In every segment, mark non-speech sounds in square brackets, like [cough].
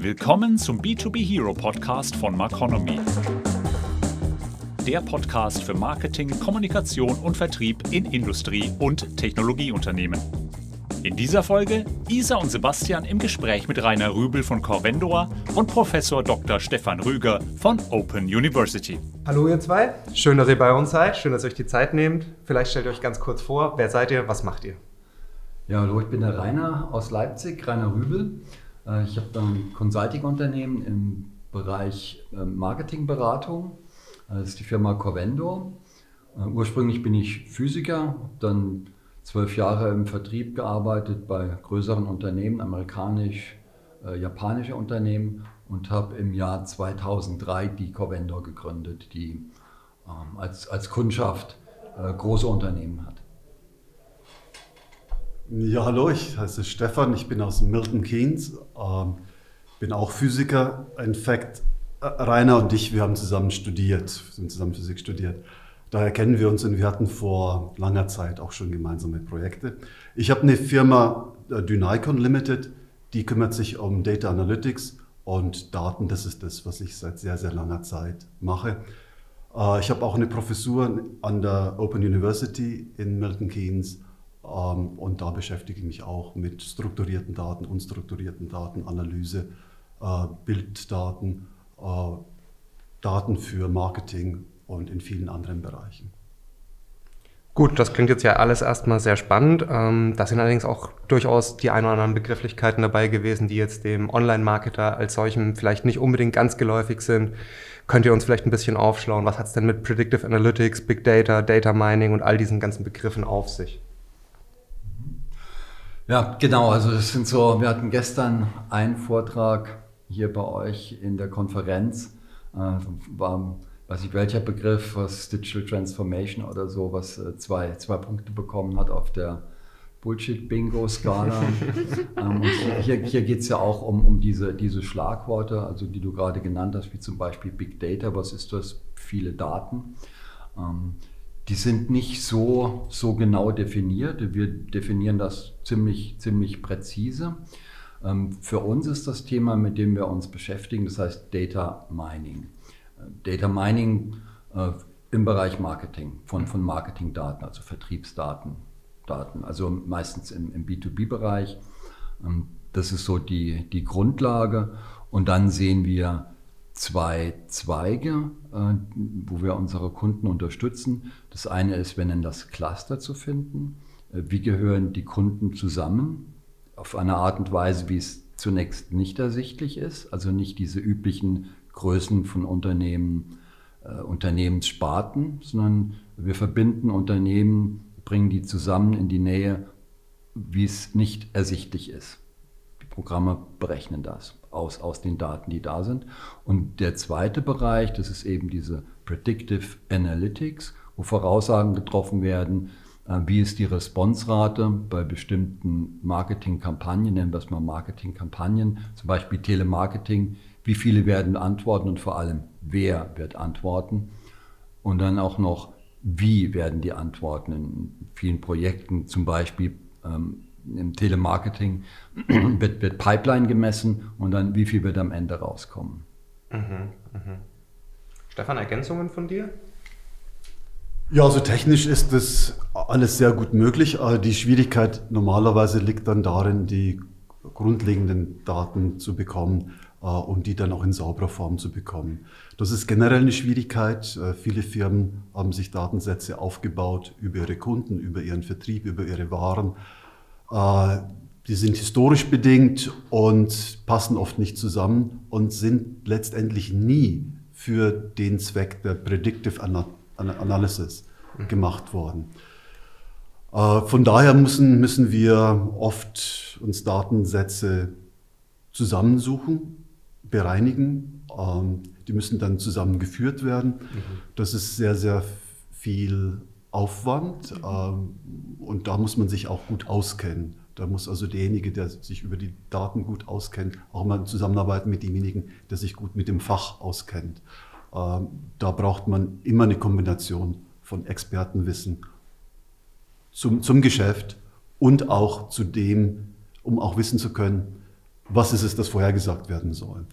Willkommen zum B2B Hero Podcast von Marconomy. Der Podcast für Marketing, Kommunikation und Vertrieb in Industrie- und Technologieunternehmen. In dieser Folge Isa und Sebastian im Gespräch mit Rainer Rübel von Corvendor und Professor Dr. Stefan Rüger von Open University. Hallo ihr zwei, schön, dass ihr bei uns seid, schön, dass ihr euch die Zeit nehmt. Vielleicht stellt ihr euch ganz kurz vor, wer seid ihr, was macht ihr? Ja, hallo, ich bin der Rainer aus Leipzig, Rainer Rübel. Äh, ich habe ein Consulting-Unternehmen im Bereich äh, Marketingberatung. Das ist die Firma Corvendor. Äh, ursprünglich bin ich Physiker, habe dann zwölf Jahre im Vertrieb gearbeitet bei größeren Unternehmen, amerikanisch, japanische Unternehmen und habe im Jahr 2003 die Corvendor gegründet, die ähm, als, als Kundschaft große Unternehmen hat. Ja, hallo, ich heiße Stefan, ich bin aus Milton Keynes, ähm, bin auch Physiker. In fact, äh, Rainer und ich, wir haben zusammen studiert, sind zusammen Physik studiert. Daher kennen wir uns und wir hatten vor langer Zeit auch schon gemeinsame Projekte. Ich habe eine Firma, äh, Dynicon Limited, die kümmert sich um Data Analytics und Daten. Das ist das, was ich seit sehr, sehr langer Zeit mache. Äh, ich habe auch eine Professur an der Open University in Milton Keynes und da beschäftige ich mich auch mit strukturierten Daten, unstrukturierten Daten, Analyse, äh, Bilddaten, äh, Daten für Marketing und in vielen anderen Bereichen. Gut, das klingt jetzt ja alles erstmal sehr spannend. Ähm, da sind allerdings auch durchaus die ein oder anderen Begrifflichkeiten dabei gewesen, die jetzt dem Online-Marketer als solchem vielleicht nicht unbedingt ganz geläufig sind. Könnt ihr uns vielleicht ein bisschen aufschlauen? Was hat es denn mit Predictive Analytics, Big Data, Data Mining und all diesen ganzen Begriffen auf sich? Ja, genau. Also das sind so, wir hatten gestern einen Vortrag hier bei euch in der Konferenz. Äh, war, weiß ich welcher Begriff, was Digital Transformation oder so, was äh, zwei, zwei Punkte bekommen hat auf der Bullshit-Bingo-Skala. [laughs] ähm, hier hier geht es ja auch um, um diese, diese Schlagworte, also die du gerade genannt hast, wie zum Beispiel Big Data. Was ist das? Viele Daten. Ähm, die sind nicht so, so genau definiert. Wir definieren das ziemlich, ziemlich präzise. Ähm, für uns ist das Thema, mit dem wir uns beschäftigen, das heißt Data Mining. Äh, Data Mining äh, im Bereich Marketing, von, von Marketingdaten, also Vertriebsdaten, Daten, also meistens im, im B2B-Bereich. Ähm, das ist so die, die Grundlage. Und dann sehen wir zwei Zweige, äh, wo wir unsere Kunden unterstützen. Das eine ist, wir nennen das Cluster zu finden. Äh, wie gehören die Kunden zusammen? Auf eine Art und Weise, wie es zunächst nicht ersichtlich ist, also nicht diese üblichen Größen von Unternehmen, äh, Unternehmenssparten, sondern wir verbinden Unternehmen, bringen die zusammen in die Nähe, wie es nicht ersichtlich ist. Programme berechnen das aus, aus den Daten, die da sind. Und der zweite Bereich, das ist eben diese Predictive Analytics, wo Voraussagen getroffen werden, äh, wie ist die Responsrate bei bestimmten Marketingkampagnen, nennen wir es mal Marketingkampagnen, zum Beispiel Telemarketing, wie viele werden antworten und vor allem, wer wird antworten. Und dann auch noch, wie werden die antworten in vielen Projekten, zum Beispiel ähm, im Telemarketing [clears throat] wird, wird, Pipeline gemessen und dann wie viel wird am Ende rauskommen. Mhm, mh. Stefan, Ergänzungen von dir? Ja, also technisch ist das alles sehr gut möglich. Die Schwierigkeit normalerweise liegt dann darin, die grundlegenden Daten zu bekommen äh, und die dann auch in sauberer Form zu bekommen. Das ist generell eine Schwierigkeit. Äh, viele Firmen haben sich Datensätze aufgebaut über ihre Kunden, über ihren Vertrieb, über ihre Waren äh, die sind historisch bedingt und passen oft nicht zusammen und sind letztendlich nie für den Zweck der Predictive Analysis gemacht worden. Äh, von daher müssen, müssen wir oft uns Datensätze zusammensuchen, bereinigen. Ähm, die müssen dann zusammengeführt werden. Mhm. Das ist sehr, sehr viel Aufwand ähm, und da muss man sich auch gut auskennen. Da muss also derjenige, der sich über die Daten gut auskennt, auch mal zusammenarbeiten mit demjenigen, der sich gut mit dem Fach auskennt. Ähm, da braucht man immer eine Kombination von Expertenwissen zum, zum Geschäft und auch zu dem, um auch wissen zu können, was ist es, das vorhergesagt werden soll.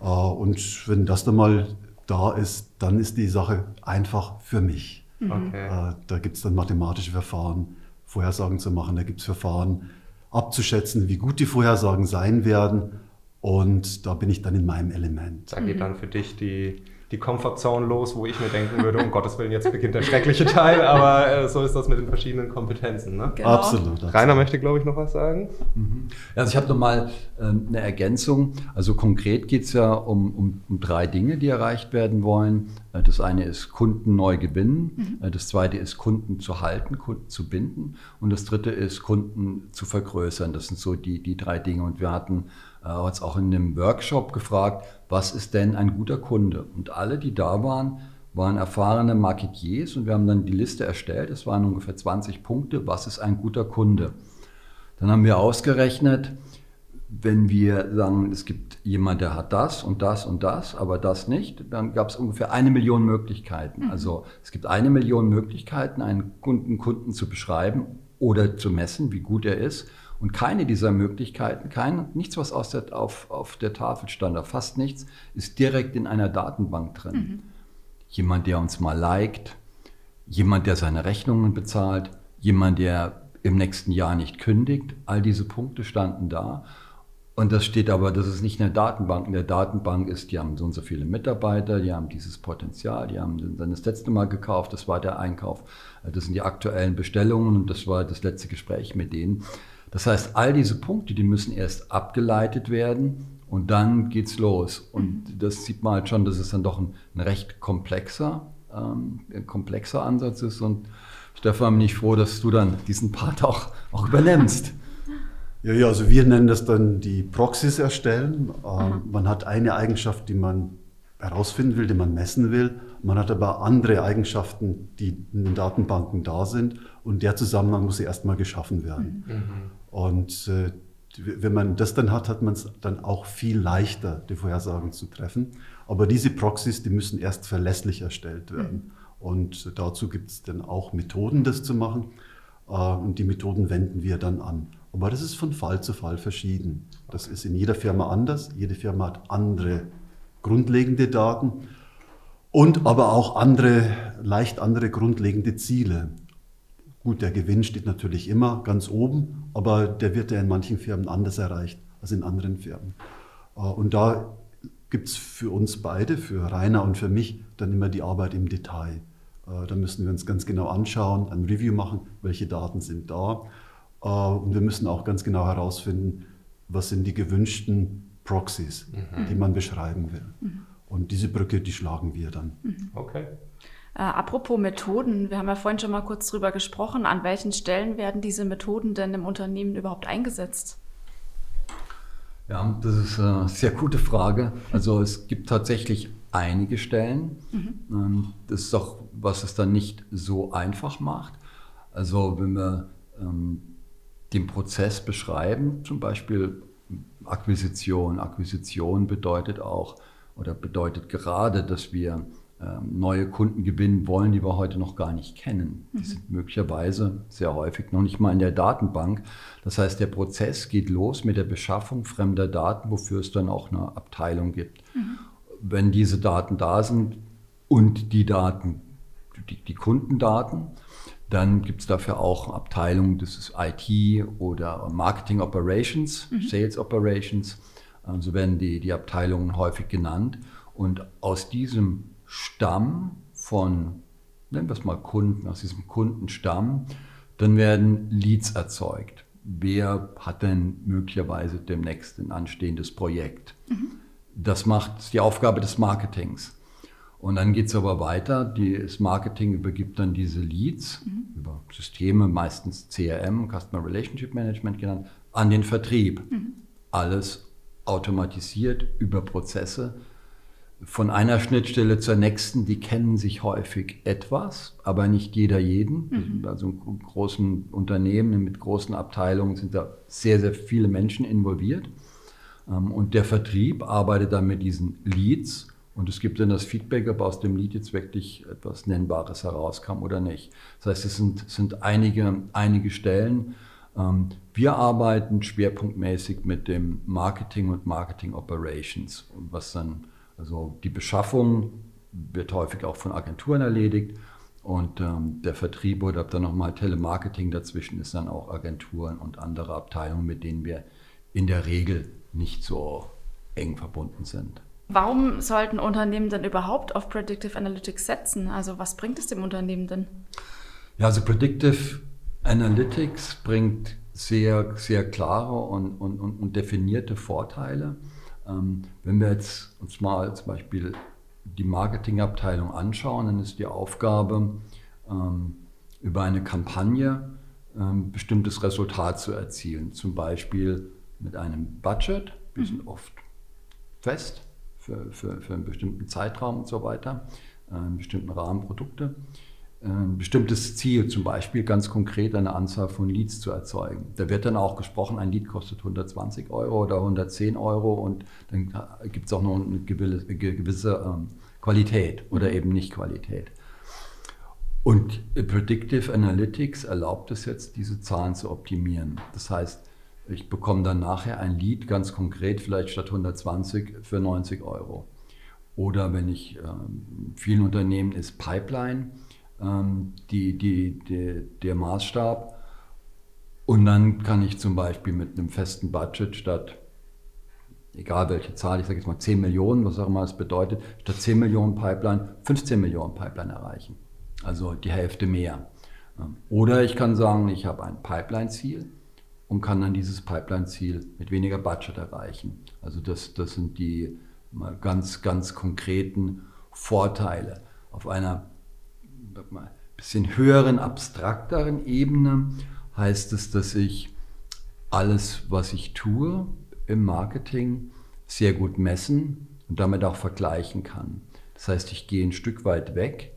Äh, und wenn das dann mal da ist, dann ist die Sache einfach für mich. Okay. Äh, da gibt es dann mathematische Verfahren, Vorhersagen zu machen, da gibt es Verfahren, abzuschätzen, wie gut die Vorhersagen sein werden. Und da bin ich dann in meinem Element. Da geht dann für dich die, die Comfortzone los, wo ich mir denken würde, um [laughs] Gottes Willen, jetzt beginnt der schreckliche Teil, aber äh, so ist das mit den verschiedenen Kompetenzen. Ne? Genau. Absolut, absolut. Rainer möchte, glaube ich, noch was sagen. Mhm. Also ich habe nochmal ähm, eine Ergänzung. Also konkret geht es ja um, um, um, drei Dinge, die erreicht werden wollen. Äh, das eine ist Kunden neu gewinnen, mhm. Äh, das zweite ist Kunden zu halten, Kunden zu binden und das dritte ist Kunden zu vergrößern. Das sind so die, die drei Dinge. Und wir hatten äh, uns auch in einem Workshop gefragt, was ist denn ein guter Kunde? Und alle, die da waren, waren erfahrene Marketiers und wir haben dann die Liste erstellt. Es waren ungefähr 20 Punkte. Was ist ein guter Kunde? Dann haben wir ausgerechnet, wenn wir sagen, es gibt jemand, der hat das und das und das, aber das nicht, dann gab es ungefähr eine Million Möglichkeiten. Mhm. Also es gibt eine Million Möglichkeiten, einen Kunden, Kunden zu beschreiben oder zu messen, wie gut er ist. Und keine dieser Möglichkeiten, kein, nichts, was aus der, auf, auf der Tafel stand, fast nichts, ist direkt in einer Datenbank drin. Mhm. Jemand, der uns mal liked, jemand, der seine Rechnungen bezahlt, jemand, der im nächsten Jahr nicht kündigt, all diese Punkte standen da. Und das steht aber, das ist nicht in der Datenbank. In der Datenbank ist, die haben so und so viele Mitarbeiter, die haben dieses Potenzial, die haben dann das letzte Mal gekauft, das war der Einkauf, das sind die aktuellen Bestellungen und das war das letzte Gespräch mit denen. Das heißt, all diese Punkte, die müssen erst abgeleitet werden und dann geht's los. Und mhm. das sieht man halt schon, dass es dann doch ein, ein recht komplexer, ähm, komplexer Ansatz ist. Und Stefan, bin ich froh, dass du dann diesen Part [laughs] auch, auch übernimmst. Ja, ja, also wir nennen das dann die Proxys erstellen. Ähm, man hat eine Eigenschaft, die man herausfinden will, die man messen will. Man hat aber andere Eigenschaften, die in den Datenbanken da sind. Und der Zusammenhang muss erstmal geschaffen werden. Mhm. Und äh, wenn man das dann hat, hat man es dann auch viel leichter, die Vorhersagen zu treffen. Aber diese Proxys, die müssen erst verlässlich erstellt werden. Mhm. Und dazu gibt es dann auch Methoden, das zu machen. Äh, und die Methoden wenden wir dann an. Aber das ist von Fall zu Fall verschieden. Das ist in jeder Firma anders. Jede Firma hat andere grundlegende Daten und aber auch andere, leicht andere grundlegende Ziele. Gut, der Gewinn steht natürlich immer ganz oben, aber der wird ja in manchen Firmen anders erreicht als in anderen Firmen. Äh, und da gibt es für uns beide, für Rainer und für mich, dann immer die Arbeit im Detail. Äh, da müssen wir uns ganz genau anschauen, ein Review machen, welche Daten sind da. Äh, und wir müssen auch ganz genau herausfinden, was sind die gewünschten Proxys, mhm. die man beschreiben will. Mhm. Und diese Brücke, die schlagen wir dann. Mhm. Okay. Äh, apropos Methoden, wir haben ja vorhin schon mal kurz drüber gesprochen. An welchen Stellen werden diese Methoden denn im Unternehmen überhaupt eingesetzt? Ja, das ist eine sehr gute Frage. Also es gibt tatsächlich einige Stellen. Mhm. Ähm, das ist doch, was es dann nicht so einfach macht. Also wenn wir ähm, den Prozess beschreiben, zum Beispiel Akquisition. Akquisition bedeutet auch oder bedeutet gerade, dass wir neue Kunden gewinnen wollen, die wir heute noch gar nicht kennen. Die mhm. sind möglicherweise sehr häufig noch nicht mal in der Datenbank. Das heißt, der Prozess geht los mit der Beschaffung fremder Daten, wofür es dann auch eine Abteilung gibt. Mhm. Wenn diese Daten da sind und die Daten, die, die Kundendaten, dann gibt es dafür auch Abteilungen, das ist IT oder Marketing Operations, mhm. Sales Operations. So also werden die, die Abteilungen häufig genannt. Und aus diesem Stamm von, nennen wir es mal Kunden, aus diesem Kundenstamm, dann werden Leads erzeugt. Wer hat denn möglicherweise demnächst ein anstehendes Projekt? Mhm. Das macht die Aufgabe des Marketings. Und dann geht es aber weiter. Das Marketing übergibt dann diese Leads mhm. über Systeme, meistens CRM, Customer Relationship Management genannt, an den Vertrieb. Mhm. Alles automatisiert über Prozesse, von einer Schnittstelle zur nächsten, die kennen sich häufig etwas, aber nicht jeder jeden. Mhm. Also in großen Unternehmen mit großen Abteilungen sind da sehr, sehr viele Menschen involviert. Ähm, und der Vertrieb arbeitet dann mit diesen Leads und es gibt dann das Feedback, ob aus dem Lead jetzt wirklich etwas Nennbares herauskam oder nicht. Das heißt, es sind, sind einige, einige Stellen. Ähm, wir arbeiten schwerpunktmäßig mit dem Marketing und Marketing Operations, was dann, also die Beschaffung wird häufig auch von Agenturen erledigt und ähm, der Vertrieb oder dann nochmal Telemarketing dazwischen ist dann auch Agenturen und andere Abteilungen, mit denen wir in der Regel nicht so eng verbunden sind. Warum sollten Unternehmen denn überhaupt auf Predictive Analytics setzen? Also was bringt es dem Unternehmen denn? Ja, also Predictive Analytics bringt sehr, sehr klare und, und, und definierte Vorteile. Ähm, wenn wir jetzt uns mal zum Beispiel die Marketingabteilung anschauen, dann ist die Aufgabe, ähm, über eine Kampagne ähm, bestimmtes Resultat zu erzielen. Zum Beispiel mit einem Budget, wir sind mhm. oft fest für, für, für einen bestimmten Zeitraum und so weiter, äh, einen bestimmten Rahmen Produkte ein bestimmtes Ziel, zum Beispiel ganz konkret eine Anzahl von Leads zu erzeugen. Da wird dann auch gesprochen, ein Lead kostet 120 Euro oder 110 Euro und dann gibt es auch noch eine gewisse ähm, Qualität oder mhm. eben nicht Qualität. Und Predictive Analytics erlaubt es jetzt, diese Zahlen zu optimieren. Das heißt, ich bekomme dann nachher ein Lead ganz konkret, vielleicht statt 120 für 90 Euro. Oder wenn ich, ähm, vielen Unternehmen ist Pipeline, ähm, die, die, die, der Maßstab. Und dann kann ich zum Beispiel mit einem festen Budget statt, egal welche Zahl, ich sage jetzt mal 10 Millionen, was auch immer es bedeutet, statt 10 Millionen Pipeline 15 Millionen Pipeline erreichen. Also die Hälfte mehr. Ähm, oder ich kann sagen, ich habe ein Pipeline-Ziel und kann dann dieses Pipeline-Ziel mit weniger Budget erreichen. Also das, das sind die ganz, ganz konkreten Vorteile. Auf einer mal, bisschen höheren, abstrakteren Ebene heißt es, dass ich alles, was ich tue im Marketing, sehr gut messen und damit auch vergleichen kann. Das heißt, ich gehe ein Stück weit weg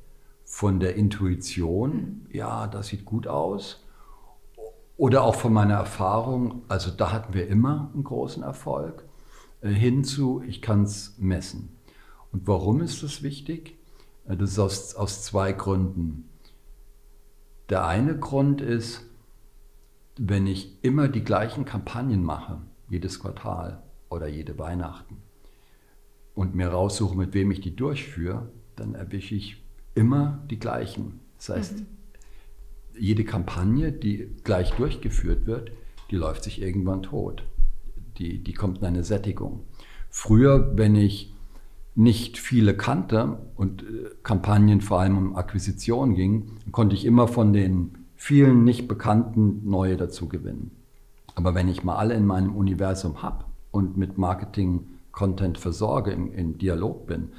von der Intuition, ja, das sieht gut aus, oder auch von meiner Erfahrung, also da hatten wir immer einen großen Erfolg, äh, hinzu, ich kann es messen. Und warum ist das wichtig? Äh, das ist aus, aus zwei Gründen. Der eine Grund ist, wenn ich immer die gleichen Kampagnen mache, jedes Quartal oder jede Weihnachten, und mir raussuche, mit wem ich die durchführe, dann erwische ich immer die gleichen. Das heißt, mhm. jede Kampagne, die gleich durchgeführt wird, die läuft sich irgendwann tot. Die, die kommt in eine Sättigung. Früher, wenn ich nicht viele kannte und äh, Kampagnen vor allem um Akquisition ging, konnte ich immer von den vielen nicht bekannten neue dazu gewinnen. Aber wenn ich mal alle in meinem Universum habe und mit Marketing-Content versorge, im, im Dialog bin,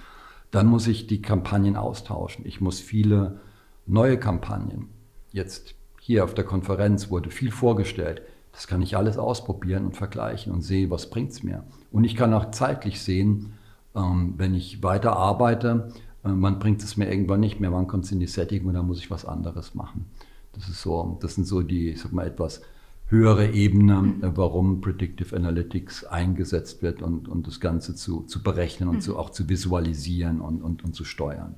dann muss ich die Kampagnen austauschen. Ich muss viele neue Kampagnen. Jetzt hier auf der Konferenz wurde viel vorgestellt. Das kann ich alles ausprobieren und vergleichen und sehe, was bringt es mir. Und ich kann auch zeitlich sehen, ähm, wenn ich weiter arbeite, äh, man bringt es mir irgendwann nicht mehr, wann kommt es in die Setting und dann muss ich was anderes machen. Das ist so, das sind so die, ich sag mal, etwas höhere Ebene, äh, warum Predictive Analytics eingesetzt wird und, und das Ganze zu, zu berechnen und mhm. zu, auch zu visualisieren und, und, und zu steuern.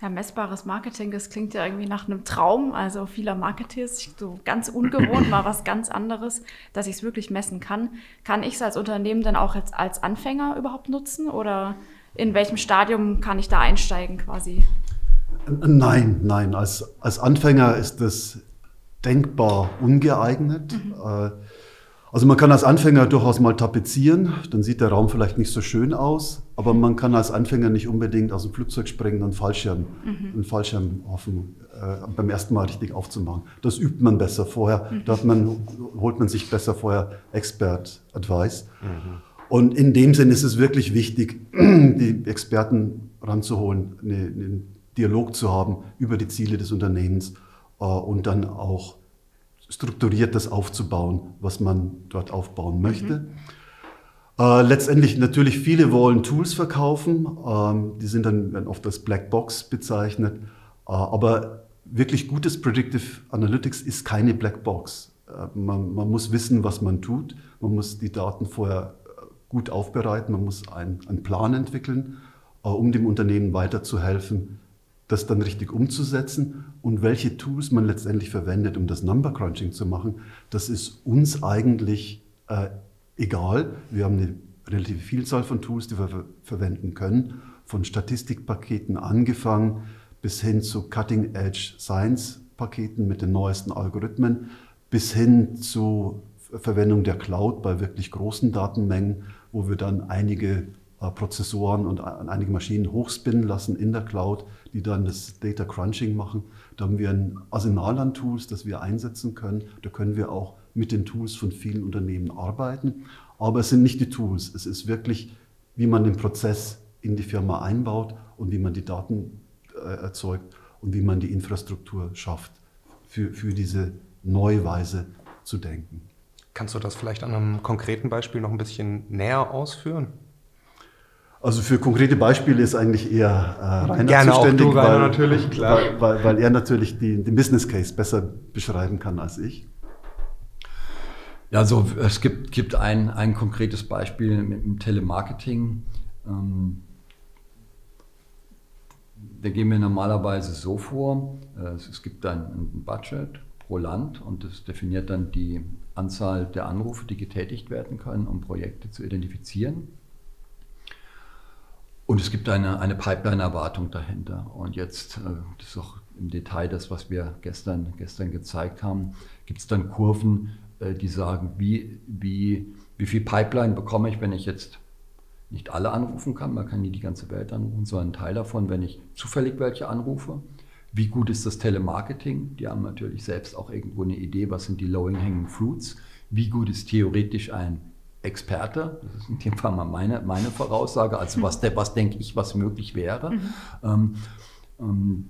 Ja, messbares Marketing, das klingt ja irgendwie nach einem Traum. Also vieler Marketeers, so ganz ungewohnt, [clears throat] mal was ganz anderes, dass ich es wirklich messen kann. Kann ich es als Unternehmen dann auch als, als Anfänger überhaupt nutzen oder in welchem Stadium kann ich da einsteigen quasi? Nein, nein. Als, als Anfänger ist das denkbar ungeeignet. Mhm. Äh, also man kann als Anfänger durchaus mal tapezieren, dann sieht der Raum vielleicht nicht so schön aus, aber man kann als Anfänger nicht unbedingt aus dem Flugzeug springen und Fallschirm, mhm. einen Fallschirm hoffen, äh, beim ersten Mal richtig aufzumachen. Das übt man besser vorher, mhm. da man, holt man sich besser vorher Expert-Advice. Mhm. Und in dem Sinn ist es wirklich wichtig, [clears throat] die Experten ranzuholen, einen Dialog zu haben über die Ziele des Unternehmens äh, und dann auch strukturiert das aufzubauen, was man dort aufbauen möchte. Mhm. Äh, letztendlich natürlich viele wollen Tools verkaufen, ähm, die sind dann werden oft als Black Box bezeichnet, äh, aber wirklich gutes Predictive Analytics ist keine Black Box. Äh, man, man, muss wissen, was man tut, man muss die Daten vorher äh, gut aufbereiten, man muss einen Plan entwickeln, äh, um dem Unternehmen weiterzuhelfen, das dann richtig umzusetzen und welche Tools man letztendlich verwendet, um das Number Crunching zu machen, das ist uns eigentlich äh, egal. Wir haben eine relative Vielzahl von Tools, die wir ver verwenden können, von Statistikpaketen angefangen bis hin zu Cutting-Edge Science-Paketen mit den neuesten Algorithmen, bis hin zu Verwendung der Cloud bei wirklich großen Datenmengen, wo wir dann einige äh, Prozessoren und einige Maschinen hochspinnen lassen in der Cloud, die dann das Data Crunching machen. Da haben wir ein Arsenal an Tools, das wir einsetzen können. Da können wir auch mit den Tools von vielen Unternehmen arbeiten. Aber es sind nicht die Tools. Es ist wirklich, wie man den Prozess in die Firma einbaut und wie man die Daten äh, erzeugt und wie man die Infrastruktur schafft, für, für diese neue Weise zu denken. Kannst du das vielleicht an einem konkreten Beispiel noch ein bisschen näher ausführen? Also für konkrete Beispiele ist eigentlich eher äh, Rainer Gerne zuständig, auch du, Rainer, weil, natürlich, klar. Weil, weil, weil er natürlich die, den Business Case besser beschreiben kann als ich. Ja, also es gibt, gibt ein, ein konkretes Beispiel mit dem Telemarketing. Ähm, da gehen wir normalerweise so vor, äh, es gibt ein, ein Budget pro Land und das definiert dann die Anzahl der Anrufe, die getätigt werden können, um Projekte zu identifizieren. Und es gibt eine, eine Pipeline-Erwartung dahinter. Und jetzt, äh, das ist auch im Detail das, was wir gestern, gestern gezeigt haben, gibt es dann Kurven, äh, die sagen, wie, wie, wie viel Pipeline bekomme ich, wenn ich jetzt nicht alle anrufen kann, man kann nie die ganze Welt anrufen, sondern einen Teil davon, wenn ich zufällig welche anrufe. Wie gut ist das Telemarketing? Die haben natürlich selbst auch irgendwo eine Idee, was sind die Low-Hanging Fruits. Wie gut ist theoretisch ein Experte, das ist in dem Fall mal meine, meine Voraussage, also was, was denke ich, was möglich wäre, mhm. ähm, ähm,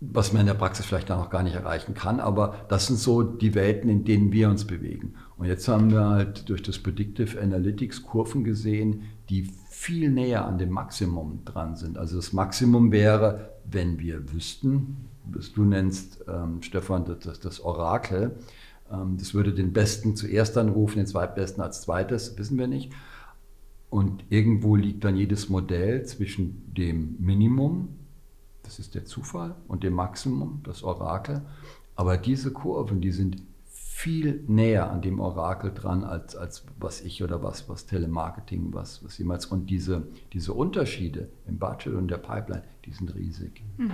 was man in der Praxis vielleicht dann noch gar nicht erreichen kann, aber das sind so die Welten, in denen wir uns bewegen. Und jetzt haben wir halt durch das Predictive Analytics Kurven gesehen, die viel näher an dem Maximum dran sind. Also das Maximum wäre, wenn wir wüssten, was du nennst, ähm, Stefan, das, das Orakel, das würde den Besten zuerst anrufen, den Zweitbesten als zweites, wissen wir nicht. Und irgendwo liegt dann jedes Modell zwischen dem Minimum, das ist der Zufall, und dem Maximum, das Orakel. Aber diese Kurven, die sind viel näher an dem Orakel dran, als, als was ich oder was, was Telemarketing, was, was jemals. Und diese, diese Unterschiede im Budget und der Pipeline, die sind riesig. Mhm.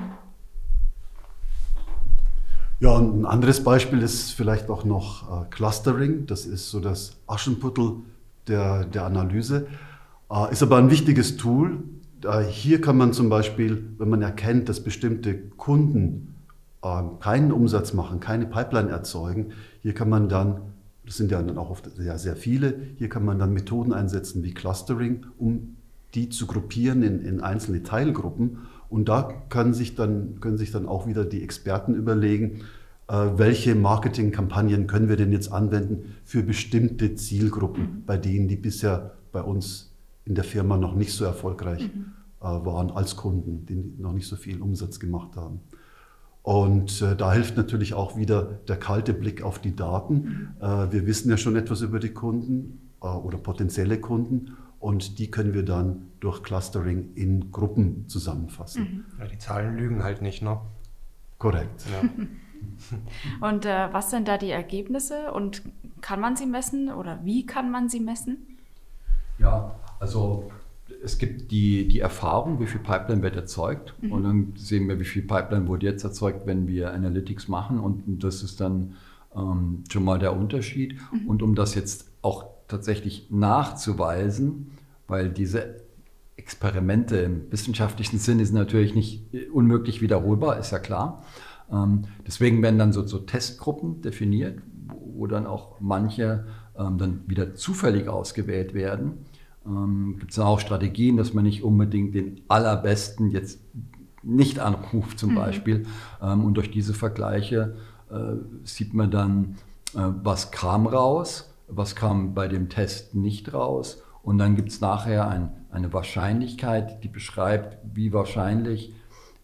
Ja, und ein anderes Beispiel ist vielleicht auch noch äh, Clustering. Das ist so das Aschenputtel der, der Analyse. Äh, ist aber ein wichtiges Tool. Äh, hier kann man zum Beispiel, wenn man erkennt, dass bestimmte Kunden äh, keinen Umsatz machen, keine Pipeline erzeugen, hier kann man dann, das sind ja dann auch oft sehr, sehr viele, hier kann man dann Methoden einsetzen wie Clustering, um die zu gruppieren in, in einzelne Teilgruppen und da können sich dann, können sich dann auch wieder die Experten überlegen, äh, welche Marketingkampagnen können wir denn jetzt anwenden für bestimmte Zielgruppen, mhm. bei denen die bisher bei uns in der Firma noch nicht so erfolgreich mhm. äh, waren als Kunden, die noch nicht so viel Umsatz gemacht haben. Und äh, da hilft natürlich auch wieder der kalte Blick auf die Daten. Mhm. Wir wissen ja schon etwas über die Kunden oder potenzielle Kunden und die können wir dann durch Clustering in Gruppen zusammenfassen. Mhm. Ja, die Zahlen lügen halt nicht, ne? Korrekt. Ja. [laughs] und äh, was sind da die Ergebnisse und kann man sie messen oder wie kann man sie messen? Ja, also es gibt die, die Erfahrung, wie viel Pipeline wird erzeugt mhm. und dann sehen wir, wie viel Pipeline wurde jetzt erzeugt, wenn wir Analytics machen und das ist dann ähm, schon mal der Unterschied. Mhm. Und um das jetzt auch tatsächlich nachzuweisen, weil diese Experimente im wissenschaftlichen Sinne sind natürlich nicht unmöglich wiederholbar, ist ja klar. Ähm, deswegen werden dann so, so Testgruppen definiert, wo, dann auch manche ähm, dann wieder zufällig ausgewählt werden. Ähm, Gibt es auch Strategien, dass man nicht unbedingt den allerbesten jetzt nicht anruft zum mhm. Beispiel. und durch diese Vergleiche äh, sieht man dann, äh, was kam raus was kam bei dem Test nicht raus. Und dann gibt es nachher ein, eine Wahrscheinlichkeit, die beschreibt, wie wahrscheinlich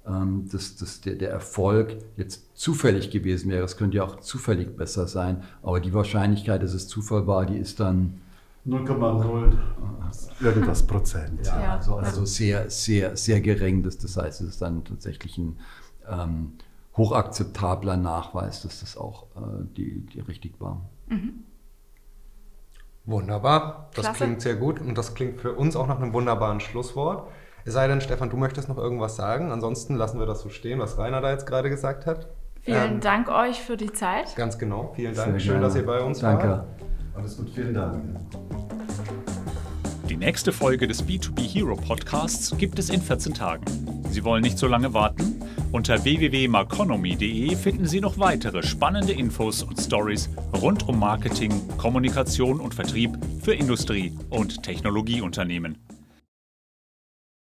ähm, dass, dass der, der Erfolg jetzt zufällig gewesen wäre. Es könnte ja auch zufällig besser sein, aber die Wahrscheinlichkeit, dass es Zufall war, die ist dann 0,0 irgendwas Prozent. Ja, Ja. also, also sehr, sehr, sehr gering. Das, das heißt, es ist dann tatsächlich ein ähm, hochakzeptabler Nachweis, dass das auch äh, die, die richtig war. Wunderbar, das Klasse. klingt sehr gut und das klingt für uns auch nach einem wunderbaren Schlusswort. Es sei denn, Stefan, du möchtest noch irgendwas sagen. Ansonsten lassen wir das so stehen, was Rainer da jetzt gerade gesagt hat. Vielen Ähm, Dank euch für die Zeit. Ganz genau. Vielen Sehr Dank. Schön, gerne. dass ihr bei uns Danke. wart. Alles gut, vielen Dank. Die nächste Folge des B2B Hero Podcasts gibt es in 14 Tagen. Sie wollen nicht so lange warten? Unter www.marconomy.de finden Sie noch weitere spannende Infos und Stories rund um Marketing, Kommunikation und Vertrieb für Industrie- und Technologieunternehmen.